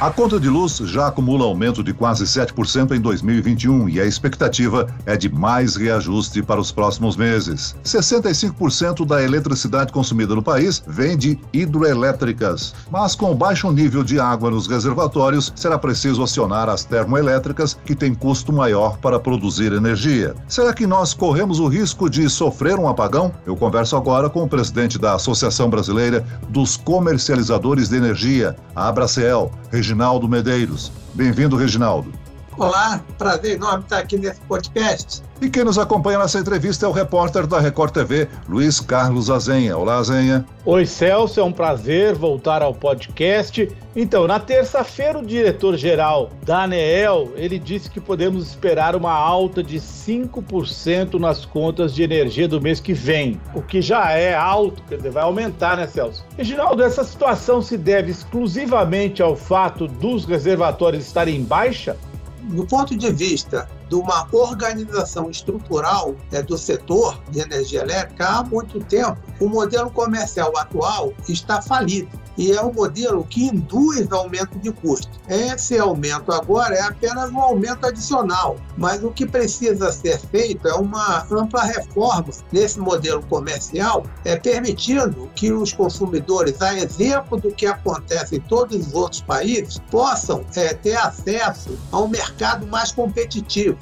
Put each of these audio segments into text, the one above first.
A conta de luz já acumula aumento de quase 7% em 2021 e a expectativa é de mais reajuste para os próximos meses. 65% da eletricidade consumida no país vem de hidroelétricas, mas com baixo nível de água nos reservatórios, será preciso acionar as termoelétricas, que têm custo maior para produzir energia. Será que nós corremos o risco de sofrer um apagão? Eu converso agora com o presidente da Associação Brasileira dos Comercializadores de Energia, a Abracel, Reginaldo Medeiros. Bem-vindo, Reginaldo. Olá, prazer enorme estar aqui nesse podcast. E quem nos acompanha nessa entrevista é o repórter da Record TV, Luiz Carlos Azenha. Olá, Azenha. Oi, Celso, é um prazer voltar ao podcast. Então, na terça-feira, o diretor-geral da ANEEL, ele disse que podemos esperar uma alta de 5% nas contas de energia do mês que vem, o que já é alto, quer dizer, vai aumentar, né, Celso? Reginaldo, essa situação se deve exclusivamente ao fato dos reservatórios estarem em baixa? Do ponto de vista de uma organização estrutural é, do setor de energia elétrica, há muito tempo o modelo comercial atual está falido e é um modelo que induz aumento de custo. Esse aumento agora é apenas um aumento adicional, mas o que precisa ser feito é uma ampla reforma nesse modelo comercial, é permitindo que os consumidores, a exemplo do que acontece em todos os outros países, possam é, ter acesso a um mercado mais competitivo.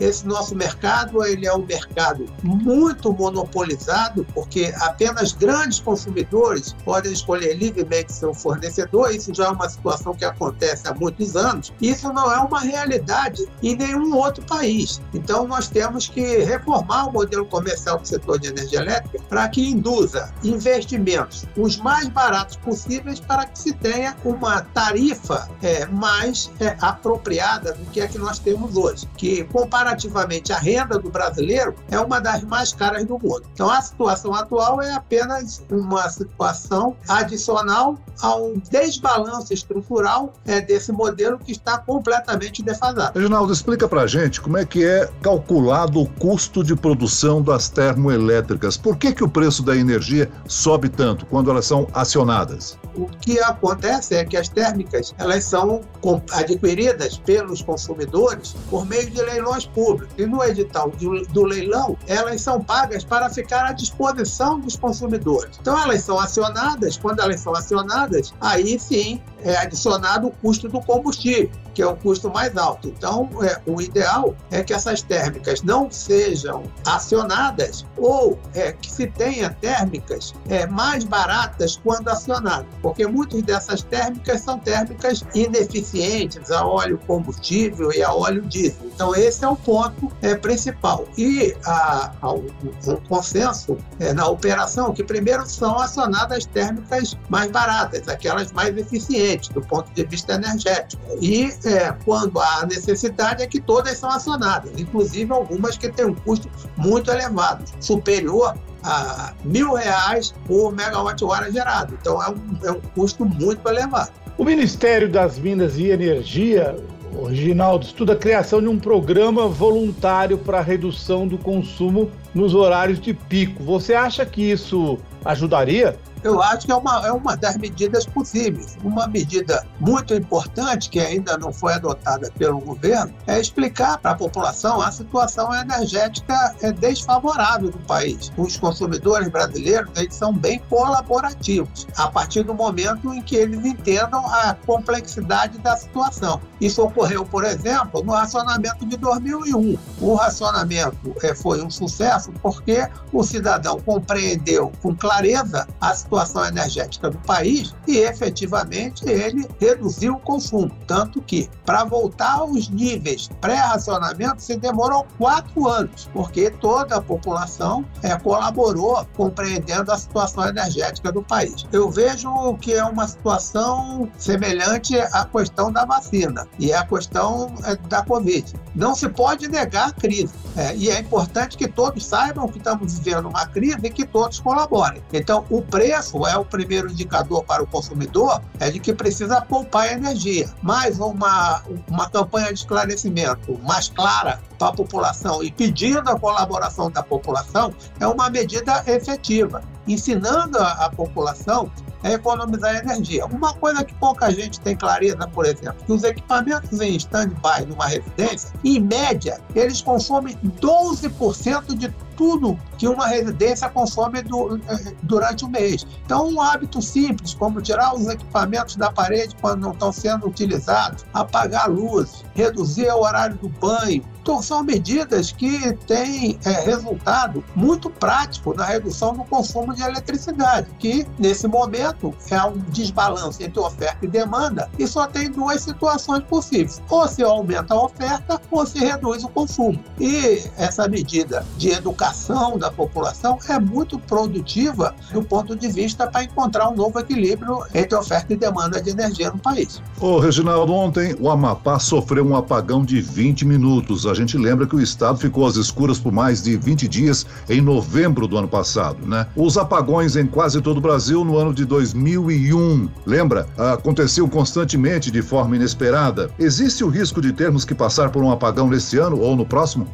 Esse nosso mercado ele é um mercado muito monopolizado, porque apenas grandes consumidores podem escolher livremente seu fornecedor. Isso já é uma situação que acontece há muitos anos. Isso não é uma realidade em nenhum outro país. Então, nós temos que reformar o modelo comercial do setor de energia elétrica para que induza investimentos os mais baratos possíveis para que se tenha uma tarifa é, mais é, apropriada do que é que nós temos hoje, que compara comparativamente a renda do brasileiro é uma das mais caras do mundo. Então a situação atual é apenas uma situação adicional ao desbalanço estrutural é, desse modelo que está completamente defasado. Reginaldo, explica para gente como é que é calculado o custo de produção das termoelétricas. Por que, que o preço da energia sobe tanto quando elas são acionadas? O que acontece é que as térmicas elas são adquiridas pelos consumidores por meio de leilões públicos público e no edital do, do leilão, elas são pagas para ficar à disposição dos consumidores. Então, elas são acionadas, quando elas são acionadas, aí sim é adicionado o custo do combustível, que é o custo mais alto. Então, é, o ideal é que essas térmicas não sejam acionadas ou é, que se tenha térmicas é, mais baratas quando acionadas, porque muitas dessas térmicas são térmicas ineficientes a óleo combustível e a óleo diesel. Então, esse é o ponto é, principal. E há, um, consenso é, na operação que primeiro são acionadas térmicas mais baratas, aquelas mais eficientes do ponto de vista energético. E é, quando há necessidade é que todas são acionadas, inclusive algumas que têm um custo muito elevado, superior a mil reais por megawatt-hora gerado. Então é um, é um custo muito elevado. O Ministério das Minas e Energia Reginaldo estuda a criação de um programa voluntário para redução do consumo nos horários de pico. Você acha que isso ajudaria? eu acho que é uma, é uma das medidas possíveis. Uma medida muito importante, que ainda não foi adotada pelo governo, é explicar para a população a situação energética é desfavorável do país. Os consumidores brasileiros eles são bem colaborativos, a partir do momento em que eles entendam a complexidade da situação. Isso ocorreu, por exemplo, no racionamento de 2001. O racionamento é, foi um sucesso porque o cidadão compreendeu com clareza a situação energética do país e efetivamente ele reduziu o consumo. Tanto que, para voltar aos níveis pré-racionamento, se demorou quatro anos, porque toda a população é, colaborou compreendendo a situação energética do país. Eu vejo que é uma situação semelhante à questão da vacina e a questão é, da Covid. Não se pode negar a crise. É, e é importante que todos saibam que estamos vivendo uma crise e que todos colaborem. Então, o preço é o primeiro indicador para o consumidor, é de que precisa poupar energia. Mas uma, uma campanha de esclarecimento mais clara para a população e pedindo a colaboração da população é uma medida efetiva, ensinando a, a população a economizar energia. Uma coisa que pouca gente tem clareza, por exemplo, que os equipamentos em stand-by numa residência, em média, eles consomem 12% de tudo que uma residência consome do, eh, durante o mês. Então, um hábito simples, como tirar os equipamentos da parede quando não estão sendo utilizados, apagar a luz, reduzir o horário do banho, então, são medidas que têm é, resultado muito prático na redução do consumo de eletricidade, que nesse momento é um desbalanço entre oferta e demanda e só tem duas situações possíveis: ou se aumenta a oferta ou se reduz o consumo. E essa medida de educação da população é muito produtiva do ponto de vista para encontrar um novo equilíbrio entre oferta e demanda de energia no país. Ô, Reginaldo, ontem o Amapá sofreu um apagão de 20 minutos a gente lembra que o estado ficou às escuras por mais de 20 dias em novembro do ano passado, né? Os apagões em quase todo o Brasil no ano de 2001, lembra? Aconteciam constantemente de forma inesperada. Existe o risco de termos que passar por um apagão nesse ano ou no próximo?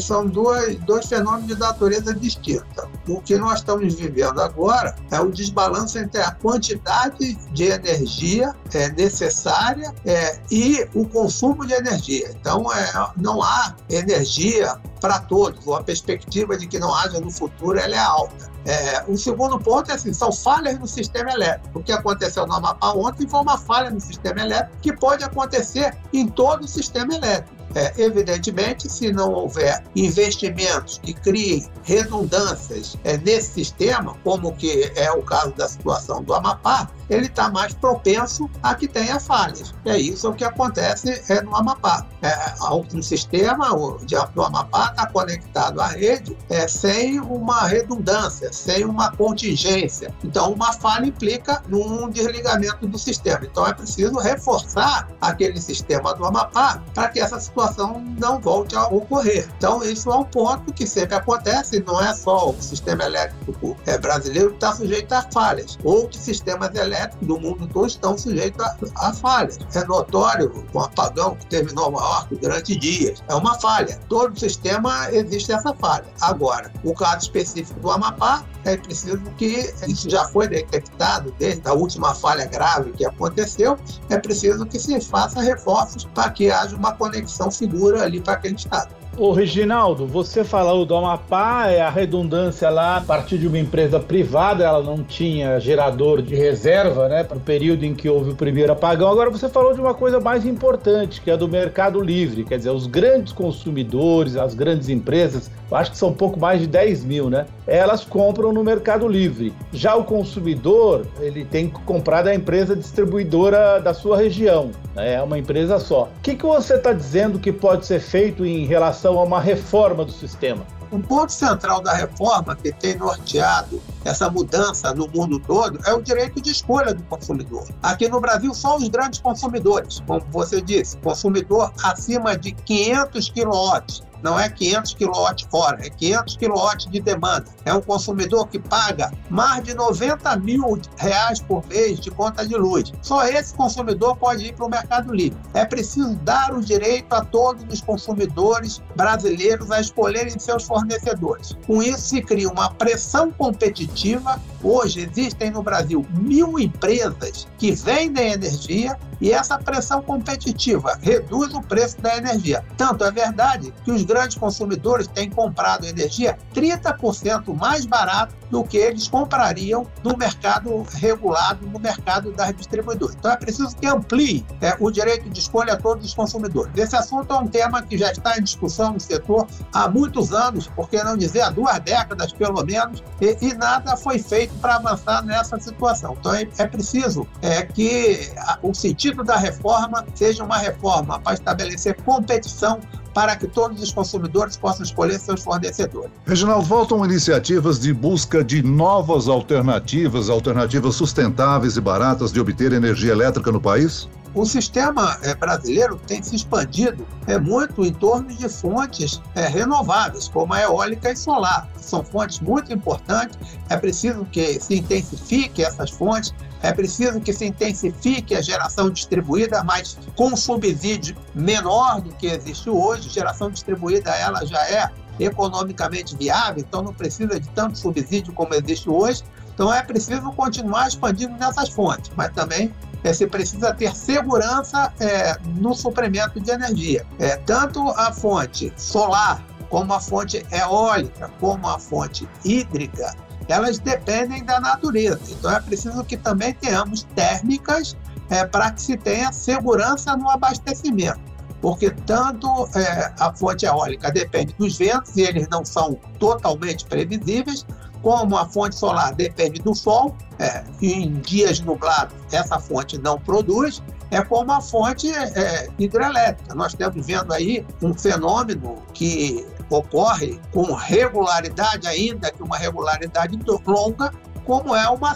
São dois, dois fenômenos de natureza distinta. O que nós estamos vivendo agora é o desbalanço entre a quantidade de energia é, necessária é, e o consumo de energia. Então, é, não há energia para todos, a perspectiva de que não haja no futuro é alta. É, o segundo ponto é assim, são falhas no sistema elétrico. O que aconteceu no Amapá ontem foi uma falha no sistema elétrico que pode acontecer em todo o sistema elétrico. É, evidentemente, se não houver investimentos que criem redundâncias é, nesse sistema, como que é o caso da situação do Amapá, ele está mais propenso a que tenha falhas. É isso que acontece é, no Amapá. É, um sistema o, de, do Amapá está conectado à rede é, sem uma redundância, sem uma contingência. Então, uma falha implica num desligamento do sistema. Então, é preciso reforçar aquele sistema do Amapá para que essa situação situação não volte a ocorrer. Então, isso é um ponto que sempre acontece, não é só o sistema elétrico é, brasileiro que está sujeito a falhas. Outros sistemas elétricos do mundo todo estão sujeitos a, a falhas. É notório o apagão que terminou Nova durante dias. É uma falha. Todo sistema existe essa falha. Agora, o caso específico do Amapá, é preciso que isso já foi detectado desde a última falha grave que aconteceu, é preciso que se faça reforços para que haja uma conexão segura ali para aquele estado. Ô Reginaldo, você falou do Amapá, é a redundância lá a partir de uma empresa privada, ela não tinha gerador de reserva, né, para o período em que houve o primeiro apagão. Agora você falou de uma coisa mais importante, que é do mercado livre, quer dizer, os grandes consumidores, as grandes empresas, acho que são pouco mais de 10 mil, né? Elas compram no mercado livre. Já o consumidor, ele tem que comprar da empresa distribuidora da sua região, né? é uma empresa só. O que, que você está dizendo que pode ser feito em relação a uma reforma do sistema? Um ponto central da reforma que tem norteado essa mudança no mundo todo é o direito de escolha do consumidor. Aqui no Brasil, só os grandes consumidores, como você disse, consumidor acima de 500 quilowatts não é 500 kWh, é 500 kW de demanda. É um consumidor que paga mais de 90 mil reais por mês de conta de luz. Só esse consumidor pode ir para o Mercado Livre. É preciso dar o direito a todos os consumidores brasileiros a escolherem seus fornecedores. Com isso, se cria uma pressão competitiva. Hoje existem no Brasil mil empresas que vendem energia e essa pressão competitiva reduz o preço da energia. Tanto é verdade que os grandes consumidores têm comprado energia 30% mais barato do que eles comprariam no mercado regulado, no mercado das distribuidoras. Então é preciso que amplie é, o direito de escolha a todos os consumidores. Esse assunto é um tema que já está em discussão no setor há muitos anos, por que não dizer há duas décadas pelo menos, e, e nada foi feito para avançar nessa situação. Então é, é preciso é, que o sentido da reforma seja uma reforma para estabelecer competição para que todos os consumidores possam escolher seus fornecedores. Reginaldo, voltam iniciativas de busca de novas alternativas, alternativas sustentáveis e baratas de obter energia elétrica no país? O sistema é, brasileiro tem se expandido é, muito em torno de fontes é, renováveis, como a eólica e solar. São fontes muito importantes, é preciso que se intensifique essas fontes, é preciso que se intensifique a geração distribuída, mas com subsídio menor do que existe hoje. Geração distribuída ela já é economicamente viável, então não precisa de tanto subsídio como existe hoje. Então é preciso continuar expandindo nessas fontes, mas também é, se precisa ter segurança é, no suprimento de energia. É, tanto a fonte solar, como a fonte eólica, como a fonte hídrica, elas dependem da natureza. Então é preciso que também tenhamos térmicas é, para que se tenha segurança no abastecimento. Porque tanto é, a fonte eólica depende dos ventos, e eles não são totalmente previsíveis, como a fonte solar depende do sol, é, em dias nublados essa fonte não produz, é como a fonte é, hidrelétrica. Nós estamos vendo aí um fenômeno que ocorre com regularidade, ainda que uma regularidade longa, como é uma,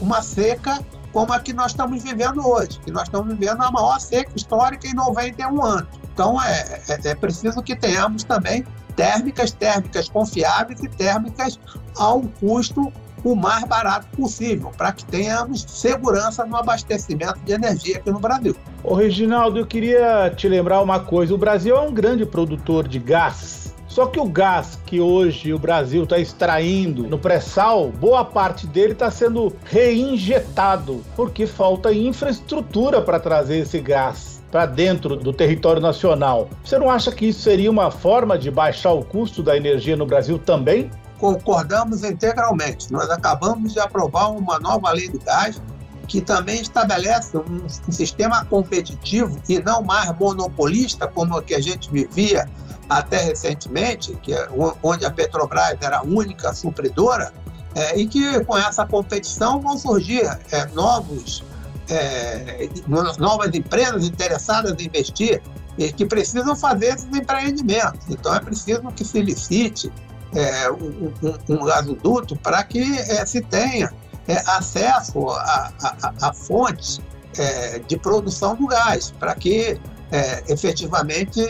uma seca como a que nós estamos vivendo hoje, que nós estamos vivendo a maior seca histórica em 91 anos. Então é, é, é preciso que tenhamos também térmicas, térmicas confiáveis e térmicas a um custo o mais barato possível, para que tenhamos segurança no abastecimento de energia aqui no Brasil. Ô Reginaldo, eu queria te lembrar uma coisa: o Brasil é um grande produtor de gás. Só que o gás que hoje o Brasil está extraindo no pré-sal, boa parte dele está sendo reinjetado, porque falta infraestrutura para trazer esse gás para dentro do território nacional. Você não acha que isso seria uma forma de baixar o custo da energia no Brasil também? Concordamos integralmente. Nós acabamos de aprovar uma nova lei do gás que também estabelece um, sistema competitivo e não mais monopolista como o que a gente vivia até recentemente, que é onde a Petrobras era a única supridora, é, e que com essa competição vão surgir é, novos é, novas empresas interessadas em investir e que precisam fazer esses empreendimentos. Então é preciso que se licite é, um, um, gasoduto para que é, se tenha é, acesso a, fontes é, de produção do gás, para que é, efetivamente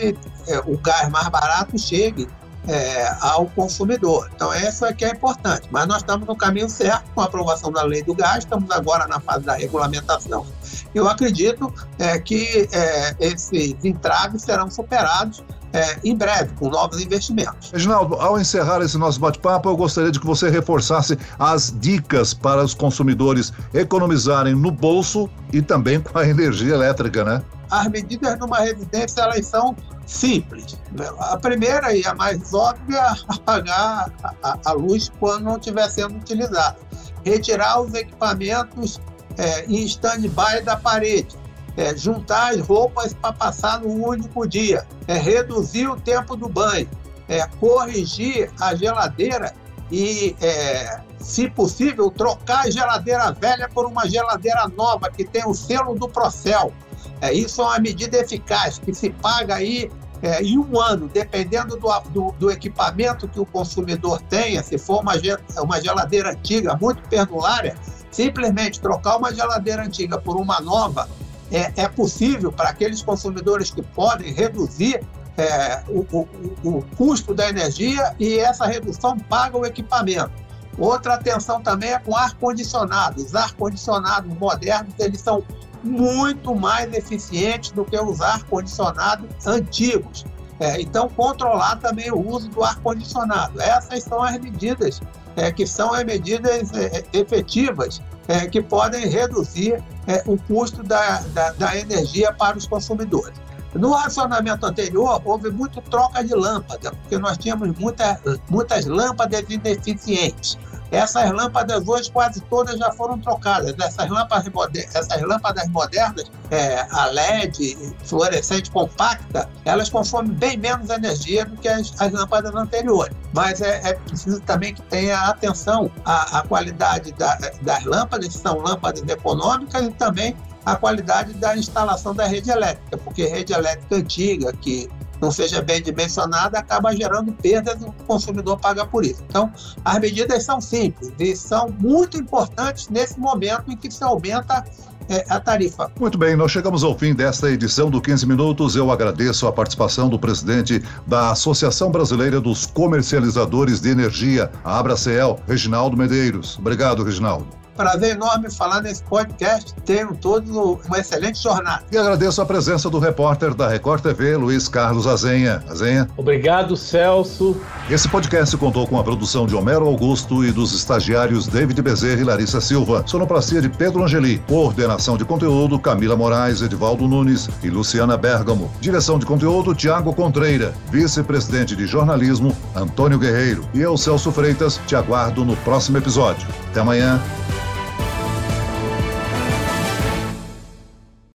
o gás mais barato chegue é, ao consumidor. Então, essa é que é importante. Mas nós estamos no caminho certo com a aprovação da lei do gás, estamos agora na fase da regulamentação. Eu acredito é, que é, esses entraves serão superados é, em breve, com novos investimentos. Reginaldo, ao encerrar esse nosso bate-papo, eu gostaria de que você reforçasse as dicas para os consumidores economizarem no bolso e também com a energia elétrica, né? As medidas numa residência, elas são simples. A primeira e a mais óbvia é apagar a, a luz quando não estiver sendo utilizada. Retirar os equipamentos é, em stand-by da parede. É, juntar as roupas para passar no único dia. É, reduzir o tempo do banho. É, corrigir a geladeira e, é, se possível, trocar a geladeira velha por uma geladeira nova que tem o selo do Procel. É, isso é uma medida eficaz que se paga aí é, em um ano, dependendo do, do, do, equipamento que o consumidor tenha, se for uma, uma geladeira antiga, muito perdulária, simplesmente trocar uma geladeira antiga por uma nova é, é possível para aqueles consumidores que podem reduzir é, o, o, o custo da energia e essa redução paga o equipamento. Outra atenção também é com ar-condicionado. Os ar-condicionados modernos, eles são muito mais eficientes do que os ar-condicionados antigos. É, então, controlar também o uso do ar-condicionado. Essas são as medidas é, que são as medidas é, efetivas é, que podem reduzir é, o custo da, da, da energia para os consumidores. No racionamento anterior, houve muito troca de lâmpada, porque nós tínhamos muita, muitas lâmpadas ineficientes. Essas lâmpadas hoje quase todas já foram trocadas. Essas lâmpadas, modernas, essas lâmpadas modernas, é, a LED, fluorescente compacta, elas consomem bem menos energia do que as, as lâmpadas anteriores. Mas é, é, preciso também que tenha atenção à, à qualidade da, das lâmpadas, são lâmpadas econômicas, e também a qualidade da instalação da rede elétrica, porque rede elétrica antiga, que não seja bem dimensionada, acaba gerando perdas e o consumidor paga por isso. Então, as medidas são simples e são muito importantes nesse momento em que se aumenta é, a tarifa. Muito bem, nós chegamos ao fim desta edição do 15 Minutos. Eu agradeço a participação do presidente da Associação Brasileira dos Comercializadores de Energia, a Abracel, Reginaldo Medeiros. Obrigado, Reginaldo. Prazer enorme falar nesse podcast. Tenham todos uma excelente jornada. E agradeço a presença do repórter da Record TV, Luiz Carlos Azenha. Azenha. Obrigado, Celso. Esse podcast contou com a produção de Homero Augusto e dos estagiários David Bezerra e Larissa Silva. Sonoplastia de Pedro Angeli. Coordenação de conteúdo Camila Moraes, Edivaldo Nunes e Luciana Bergamo. Direção de conteúdo Tiago Contreira. Vice-presidente de jornalismo Antônio Guerreiro. E eu, Celso Freitas, te aguardo no próximo episódio. Até amanhã.